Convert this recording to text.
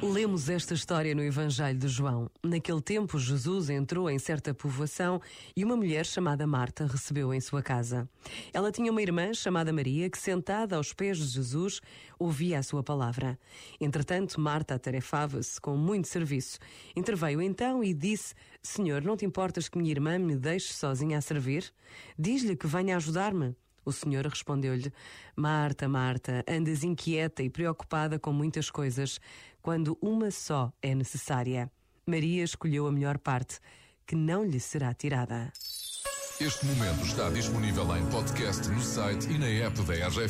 Lemos esta história no Evangelho de João. Naquele tempo, Jesus entrou em certa povoação e uma mulher chamada Marta recebeu em sua casa. Ela tinha uma irmã chamada Maria que, sentada aos pés de Jesus, ouvia a sua palavra. Entretanto, Marta atarefava-se com muito serviço. Interveio então e disse: Senhor, não te importas que minha irmã me deixe sozinha a servir? Diz-lhe que venha ajudar-me. O Senhor respondeu-lhe: Marta, Marta, andas inquieta e preocupada com muitas coisas, quando uma só é necessária. Maria escolheu a melhor parte, que não lhe será tirada. Este momento está disponível em podcast no site e na app da RGF.